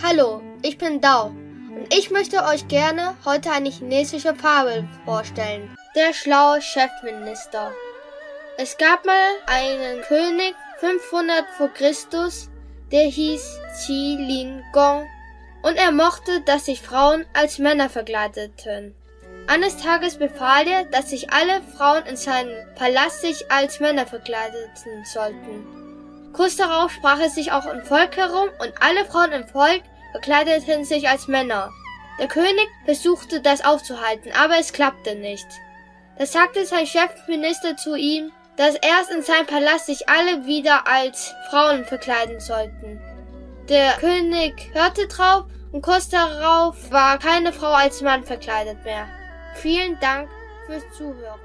Hallo, ich bin Dao und ich möchte euch gerne heute eine chinesische Fabel vorstellen. Der schlaue Chefminister. Es gab mal einen König 500 vor Christus, der hieß Qi Lin Gong und er mochte, dass sich Frauen als Männer verkleideten. Eines Tages befahl er, dass sich alle Frauen in seinem Palast sich als Männer verkleideten sollten. Kurz darauf sprach es sich auch im Volk herum und alle Frauen im Volk verkleideten sich als Männer. Der König versuchte das aufzuhalten, aber es klappte nicht. Da sagte sein Chefminister zu ihm, dass erst in seinem Palast sich alle wieder als Frauen verkleiden sollten. Der König hörte drauf und kurz darauf war keine Frau als Mann verkleidet mehr. Vielen Dank fürs Zuhören.